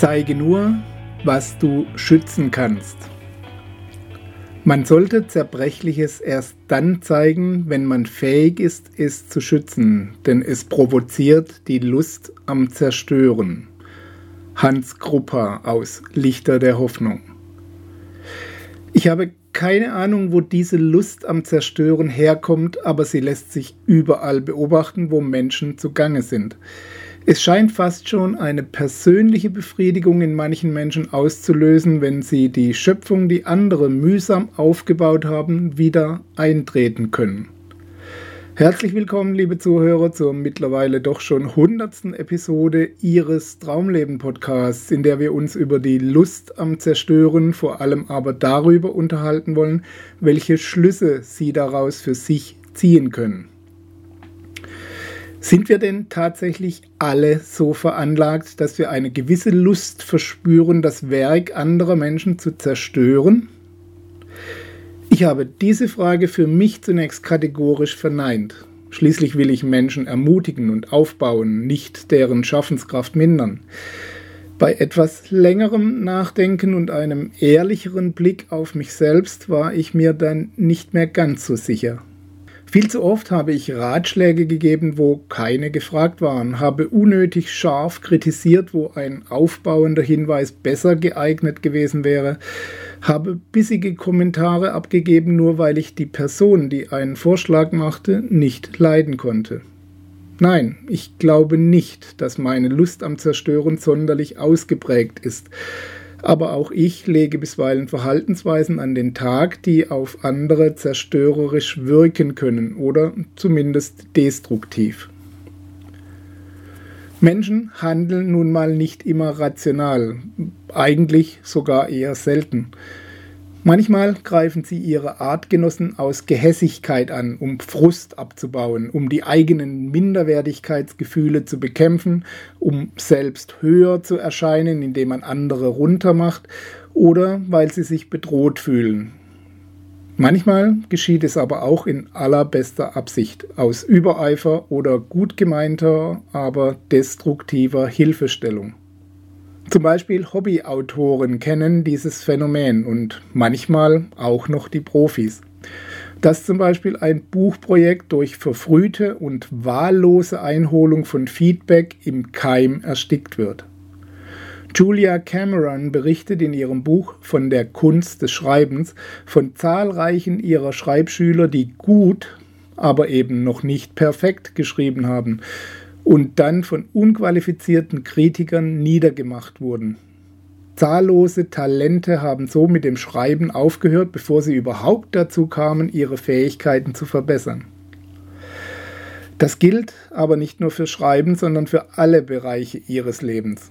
Zeige nur, was du schützen kannst. Man sollte Zerbrechliches erst dann zeigen, wenn man fähig ist, es zu schützen, denn es provoziert die Lust am Zerstören. Hans Krupper aus Lichter der Hoffnung. Ich habe keine Ahnung, wo diese Lust am Zerstören herkommt, aber sie lässt sich überall beobachten, wo Menschen zugange sind. Es scheint fast schon eine persönliche Befriedigung in manchen Menschen auszulösen, wenn sie die Schöpfung, die andere mühsam aufgebaut haben, wieder eintreten können. Herzlich willkommen, liebe Zuhörer, zur mittlerweile doch schon hundertsten Episode Ihres Traumleben-Podcasts, in der wir uns über die Lust am Zerstören, vor allem aber darüber unterhalten wollen, welche Schlüsse Sie daraus für sich ziehen können. Sind wir denn tatsächlich alle so veranlagt, dass wir eine gewisse Lust verspüren, das Werk anderer Menschen zu zerstören? Ich habe diese Frage für mich zunächst kategorisch verneint. Schließlich will ich Menschen ermutigen und aufbauen, nicht deren Schaffenskraft mindern. Bei etwas längerem Nachdenken und einem ehrlicheren Blick auf mich selbst war ich mir dann nicht mehr ganz so sicher. Viel zu oft habe ich Ratschläge gegeben, wo keine gefragt waren, habe unnötig scharf kritisiert, wo ein aufbauender Hinweis besser geeignet gewesen wäre, habe bissige Kommentare abgegeben, nur weil ich die Person, die einen Vorschlag machte, nicht leiden konnte. Nein, ich glaube nicht, dass meine Lust am Zerstören sonderlich ausgeprägt ist aber auch ich lege bisweilen Verhaltensweisen an den Tag, die auf andere zerstörerisch wirken können oder zumindest destruktiv. Menschen handeln nun mal nicht immer rational, eigentlich sogar eher selten. Manchmal greifen sie ihre Artgenossen aus Gehässigkeit an, um Frust abzubauen, um die eigenen Minderwertigkeitsgefühle zu bekämpfen, um selbst höher zu erscheinen, indem man andere runtermacht, oder weil sie sich bedroht fühlen. Manchmal geschieht es aber auch in allerbester Absicht, aus Übereifer oder gut gemeinter, aber destruktiver Hilfestellung. Zum Beispiel Hobbyautoren kennen dieses Phänomen und manchmal auch noch die Profis. Dass zum Beispiel ein Buchprojekt durch verfrühte und wahllose Einholung von Feedback im Keim erstickt wird. Julia Cameron berichtet in ihrem Buch von der Kunst des Schreibens von zahlreichen ihrer Schreibschüler, die gut, aber eben noch nicht perfekt geschrieben haben und dann von unqualifizierten Kritikern niedergemacht wurden. Zahllose Talente haben so mit dem Schreiben aufgehört, bevor sie überhaupt dazu kamen, ihre Fähigkeiten zu verbessern. Das gilt aber nicht nur für Schreiben, sondern für alle Bereiche ihres Lebens.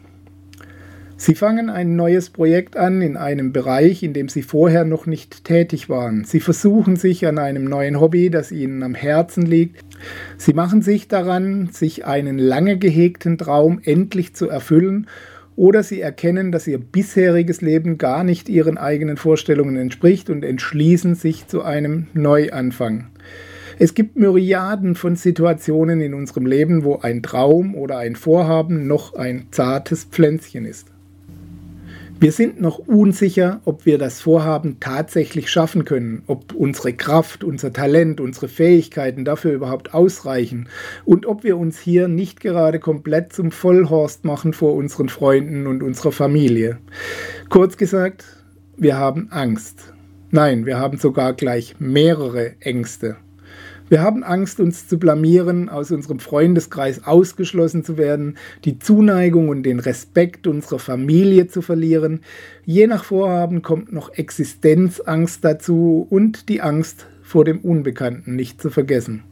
Sie fangen ein neues Projekt an in einem Bereich, in dem Sie vorher noch nicht tätig waren. Sie versuchen sich an einem neuen Hobby, das Ihnen am Herzen liegt. Sie machen sich daran, sich einen lange gehegten Traum endlich zu erfüllen oder Sie erkennen, dass Ihr bisheriges Leben gar nicht Ihren eigenen Vorstellungen entspricht und entschließen sich zu einem Neuanfang. Es gibt Myriaden von Situationen in unserem Leben, wo ein Traum oder ein Vorhaben noch ein zartes Pflänzchen ist. Wir sind noch unsicher, ob wir das Vorhaben tatsächlich schaffen können, ob unsere Kraft, unser Talent, unsere Fähigkeiten dafür überhaupt ausreichen und ob wir uns hier nicht gerade komplett zum Vollhorst machen vor unseren Freunden und unserer Familie. Kurz gesagt, wir haben Angst. Nein, wir haben sogar gleich mehrere Ängste. Wir haben Angst, uns zu blamieren, aus unserem Freundeskreis ausgeschlossen zu werden, die Zuneigung und den Respekt unserer Familie zu verlieren. Je nach Vorhaben kommt noch Existenzangst dazu und die Angst vor dem Unbekannten nicht zu vergessen.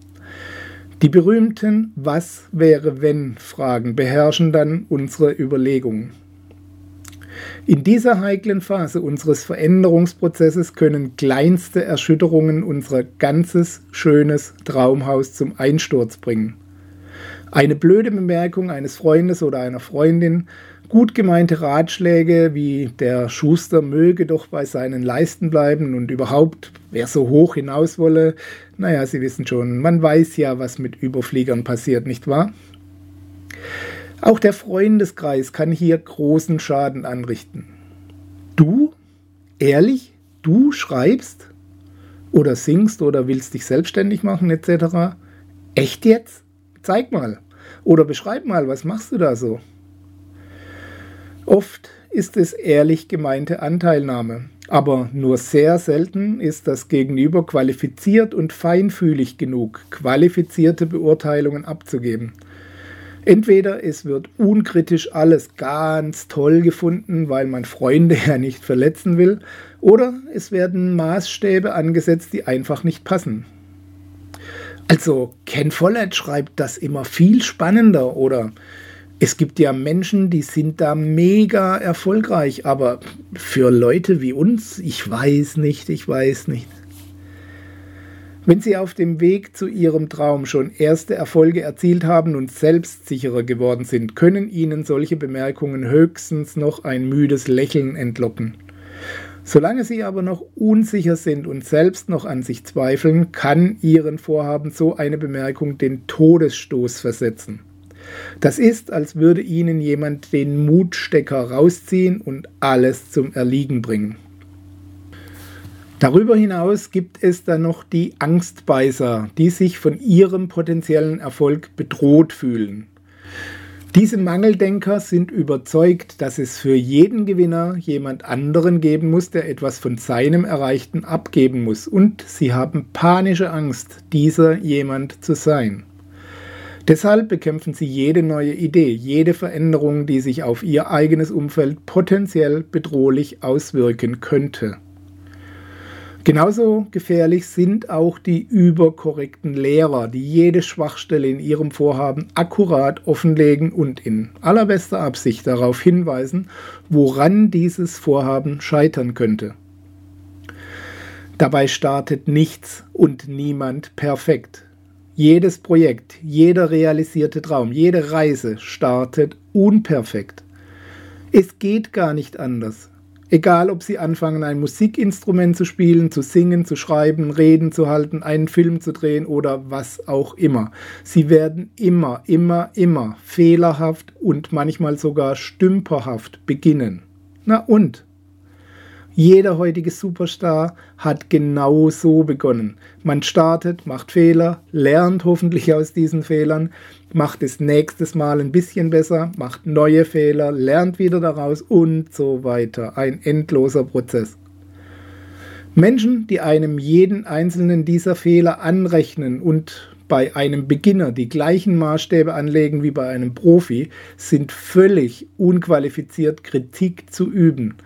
Die berühmten Was wäre wenn Fragen beherrschen dann unsere Überlegungen. In dieser heiklen Phase unseres Veränderungsprozesses können kleinste Erschütterungen unser ganzes schönes Traumhaus zum Einsturz bringen. Eine blöde Bemerkung eines Freundes oder einer Freundin, gut gemeinte Ratschläge wie der Schuster möge doch bei seinen Leisten bleiben und überhaupt, wer so hoch hinaus wolle, naja, Sie wissen schon, man weiß ja, was mit Überfliegern passiert, nicht wahr? Auch der Freundeskreis kann hier großen Schaden anrichten. Du? Ehrlich? Du schreibst? Oder singst oder willst dich selbstständig machen etc.? Echt jetzt? Zeig mal. Oder beschreib mal, was machst du da so? Oft ist es ehrlich gemeinte Anteilnahme, aber nur sehr selten ist das Gegenüber qualifiziert und feinfühlig genug, qualifizierte Beurteilungen abzugeben. Entweder es wird unkritisch alles ganz toll gefunden, weil man Freunde ja nicht verletzen will, oder es werden Maßstäbe angesetzt, die einfach nicht passen. Also Ken Follett schreibt das immer viel spannender oder es gibt ja Menschen, die sind da mega erfolgreich, aber für Leute wie uns, ich weiß nicht, ich weiß nicht. Wenn Sie auf dem Weg zu Ihrem Traum schon erste Erfolge erzielt haben und selbstsicherer geworden sind, können Ihnen solche Bemerkungen höchstens noch ein müdes Lächeln entlocken. Solange Sie aber noch unsicher sind und selbst noch an sich zweifeln, kann Ihren Vorhaben so eine Bemerkung den Todesstoß versetzen. Das ist, als würde Ihnen jemand den Mutstecker rausziehen und alles zum Erliegen bringen. Darüber hinaus gibt es dann noch die Angstbeißer, die sich von ihrem potenziellen Erfolg bedroht fühlen. Diese Mangeldenker sind überzeugt, dass es für jeden Gewinner jemand anderen geben muss, der etwas von seinem Erreichten abgeben muss. Und sie haben panische Angst, dieser jemand zu sein. Deshalb bekämpfen sie jede neue Idee, jede Veränderung, die sich auf ihr eigenes Umfeld potenziell bedrohlich auswirken könnte. Genauso gefährlich sind auch die überkorrekten Lehrer, die jede Schwachstelle in ihrem Vorhaben akkurat offenlegen und in allerbester Absicht darauf hinweisen, woran dieses Vorhaben scheitern könnte. Dabei startet nichts und niemand perfekt. Jedes Projekt, jeder realisierte Traum, jede Reise startet unperfekt. Es geht gar nicht anders. Egal, ob sie anfangen, ein Musikinstrument zu spielen, zu singen, zu schreiben, Reden zu halten, einen Film zu drehen oder was auch immer. Sie werden immer, immer, immer fehlerhaft und manchmal sogar stümperhaft beginnen. Na und? Jeder heutige Superstar hat genau so begonnen. Man startet, macht Fehler, lernt hoffentlich aus diesen Fehlern, macht es nächstes Mal ein bisschen besser, macht neue Fehler, lernt wieder daraus und so weiter. Ein endloser Prozess. Menschen, die einem jeden einzelnen dieser Fehler anrechnen und bei einem Beginner die gleichen Maßstäbe anlegen wie bei einem Profi, sind völlig unqualifiziert Kritik zu üben.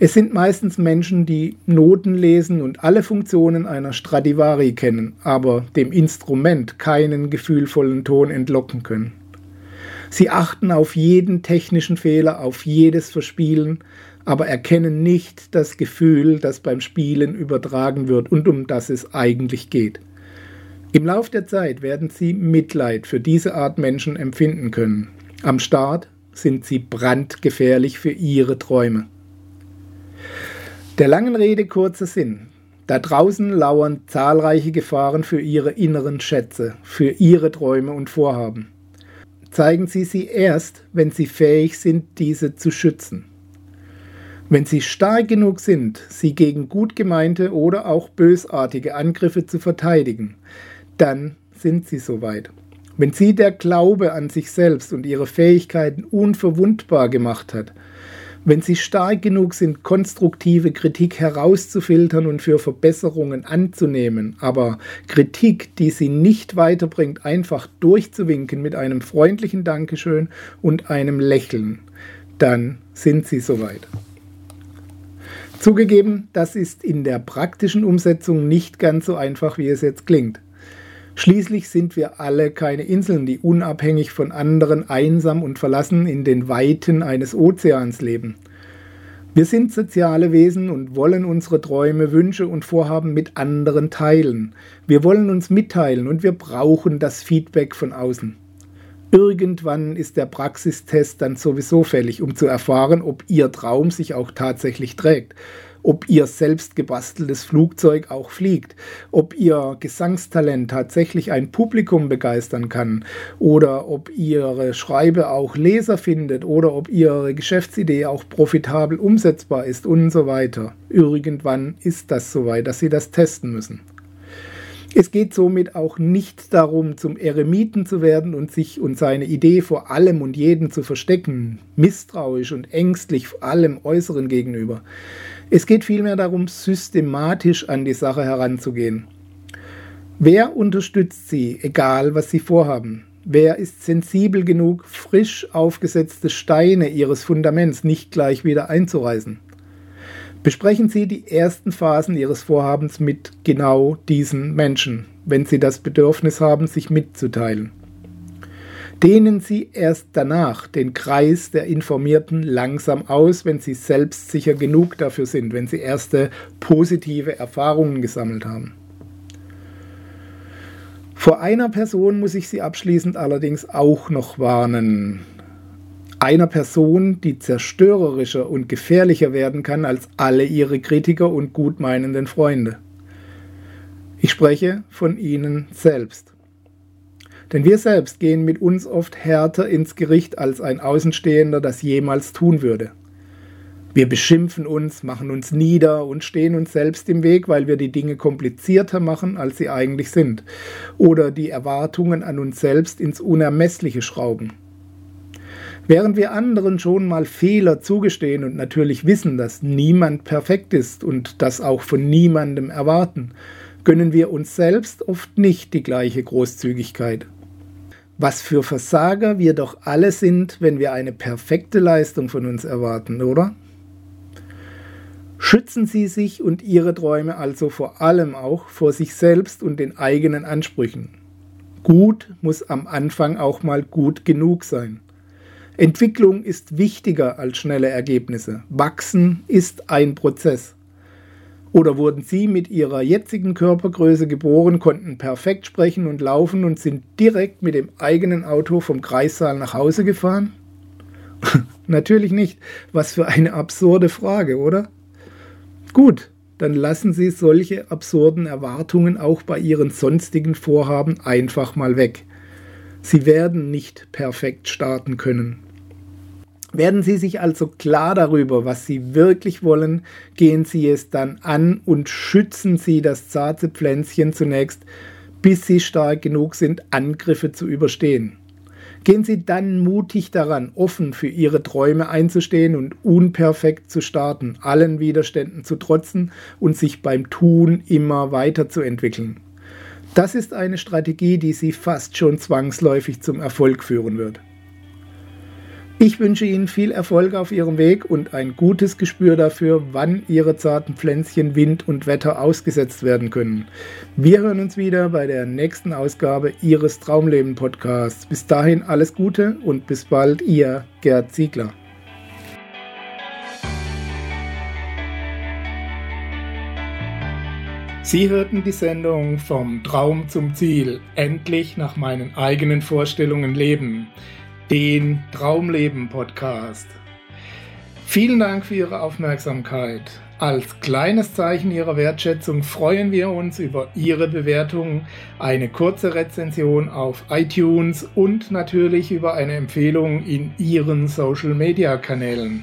Es sind meistens Menschen, die Noten lesen und alle Funktionen einer Stradivari kennen, aber dem Instrument keinen gefühlvollen Ton entlocken können. Sie achten auf jeden technischen Fehler, auf jedes Verspielen, aber erkennen nicht das Gefühl, das beim Spielen übertragen wird und um das es eigentlich geht. Im Lauf der Zeit werden Sie Mitleid für diese Art Menschen empfinden können. Am Start sind sie brandgefährlich für Ihre Träume. Der langen Rede kurzer Sinn. Da draußen lauern zahlreiche Gefahren für Ihre inneren Schätze, für Ihre Träume und Vorhaben. Zeigen Sie sie erst, wenn Sie fähig sind, diese zu schützen. Wenn Sie stark genug sind, sie gegen gut gemeinte oder auch bösartige Angriffe zu verteidigen, dann sind Sie soweit. Wenn Sie der Glaube an sich selbst und Ihre Fähigkeiten unverwundbar gemacht hat, wenn sie stark genug sind, konstruktive Kritik herauszufiltern und für Verbesserungen anzunehmen, aber Kritik, die sie nicht weiterbringt, einfach durchzuwinken mit einem freundlichen Dankeschön und einem Lächeln, dann sind sie soweit. Zugegeben, das ist in der praktischen Umsetzung nicht ganz so einfach, wie es jetzt klingt. Schließlich sind wir alle keine Inseln, die unabhängig von anderen einsam und verlassen in den Weiten eines Ozeans leben. Wir sind soziale Wesen und wollen unsere Träume, Wünsche und Vorhaben mit anderen teilen. Wir wollen uns mitteilen und wir brauchen das Feedback von außen. Irgendwann ist der Praxistest dann sowieso fällig, um zu erfahren, ob Ihr Traum sich auch tatsächlich trägt ob ihr selbst gebasteltes Flugzeug auch fliegt, ob ihr Gesangstalent tatsächlich ein Publikum begeistern kann oder ob ihre Schreibe auch Leser findet oder ob ihre Geschäftsidee auch profitabel umsetzbar ist und so weiter. Irgendwann ist das soweit, dass sie das testen müssen. Es geht somit auch nicht darum, zum Eremiten zu werden und sich und seine Idee vor allem und jedem zu verstecken, misstrauisch und ängstlich allem Äußeren gegenüber. Es geht vielmehr darum, systematisch an die Sache heranzugehen. Wer unterstützt Sie, egal was Sie vorhaben? Wer ist sensibel genug, frisch aufgesetzte Steine Ihres Fundaments nicht gleich wieder einzureißen? Besprechen Sie die ersten Phasen Ihres Vorhabens mit genau diesen Menschen, wenn Sie das Bedürfnis haben, sich mitzuteilen dehnen Sie erst danach den Kreis der Informierten langsam aus, wenn Sie selbstsicher genug dafür sind, wenn Sie erste positive Erfahrungen gesammelt haben. Vor einer Person muss ich Sie abschließend allerdings auch noch warnen. Einer Person, die zerstörerischer und gefährlicher werden kann als alle ihre Kritiker und gutmeinenden Freunde. Ich spreche von Ihnen selbst. Denn wir selbst gehen mit uns oft härter ins Gericht, als ein Außenstehender das jemals tun würde. Wir beschimpfen uns, machen uns nieder und stehen uns selbst im Weg, weil wir die Dinge komplizierter machen, als sie eigentlich sind, oder die Erwartungen an uns selbst ins Unermessliche schrauben. Während wir anderen schon mal Fehler zugestehen und natürlich wissen, dass niemand perfekt ist und das auch von niemandem erwarten, gönnen wir uns selbst oft nicht die gleiche Großzügigkeit. Was für Versager wir doch alle sind, wenn wir eine perfekte Leistung von uns erwarten, oder? Schützen Sie sich und Ihre Träume also vor allem auch vor sich selbst und den eigenen Ansprüchen. Gut muss am Anfang auch mal gut genug sein. Entwicklung ist wichtiger als schnelle Ergebnisse. Wachsen ist ein Prozess. Oder wurden sie mit ihrer jetzigen Körpergröße geboren, konnten perfekt sprechen und laufen und sind direkt mit dem eigenen Auto vom Kreissaal nach Hause gefahren? Natürlich nicht. Was für eine absurde Frage, oder? Gut, dann lassen Sie solche absurden Erwartungen auch bei Ihren sonstigen Vorhaben einfach mal weg. Sie werden nicht perfekt starten können. Werden Sie sich also klar darüber, was Sie wirklich wollen, gehen Sie es dann an und schützen Sie das zarte Pflänzchen zunächst, bis Sie stark genug sind, Angriffe zu überstehen. Gehen Sie dann mutig daran, offen für Ihre Träume einzustehen und unperfekt zu starten, allen Widerständen zu trotzen und sich beim Tun immer weiterzuentwickeln. Das ist eine Strategie, die Sie fast schon zwangsläufig zum Erfolg führen wird. Ich wünsche Ihnen viel Erfolg auf Ihrem Weg und ein gutes Gespür dafür, wann Ihre zarten Pflänzchen Wind und Wetter ausgesetzt werden können. Wir hören uns wieder bei der nächsten Ausgabe Ihres Traumleben Podcasts. Bis dahin alles Gute und bis bald, Ihr Gerd Ziegler. Sie hörten die Sendung Vom Traum zum Ziel, endlich nach meinen eigenen Vorstellungen leben den Traumleben Podcast. Vielen Dank für Ihre Aufmerksamkeit. Als kleines Zeichen Ihrer Wertschätzung freuen wir uns über Ihre Bewertung, eine kurze Rezension auf iTunes und natürlich über eine Empfehlung in Ihren Social-Media-Kanälen.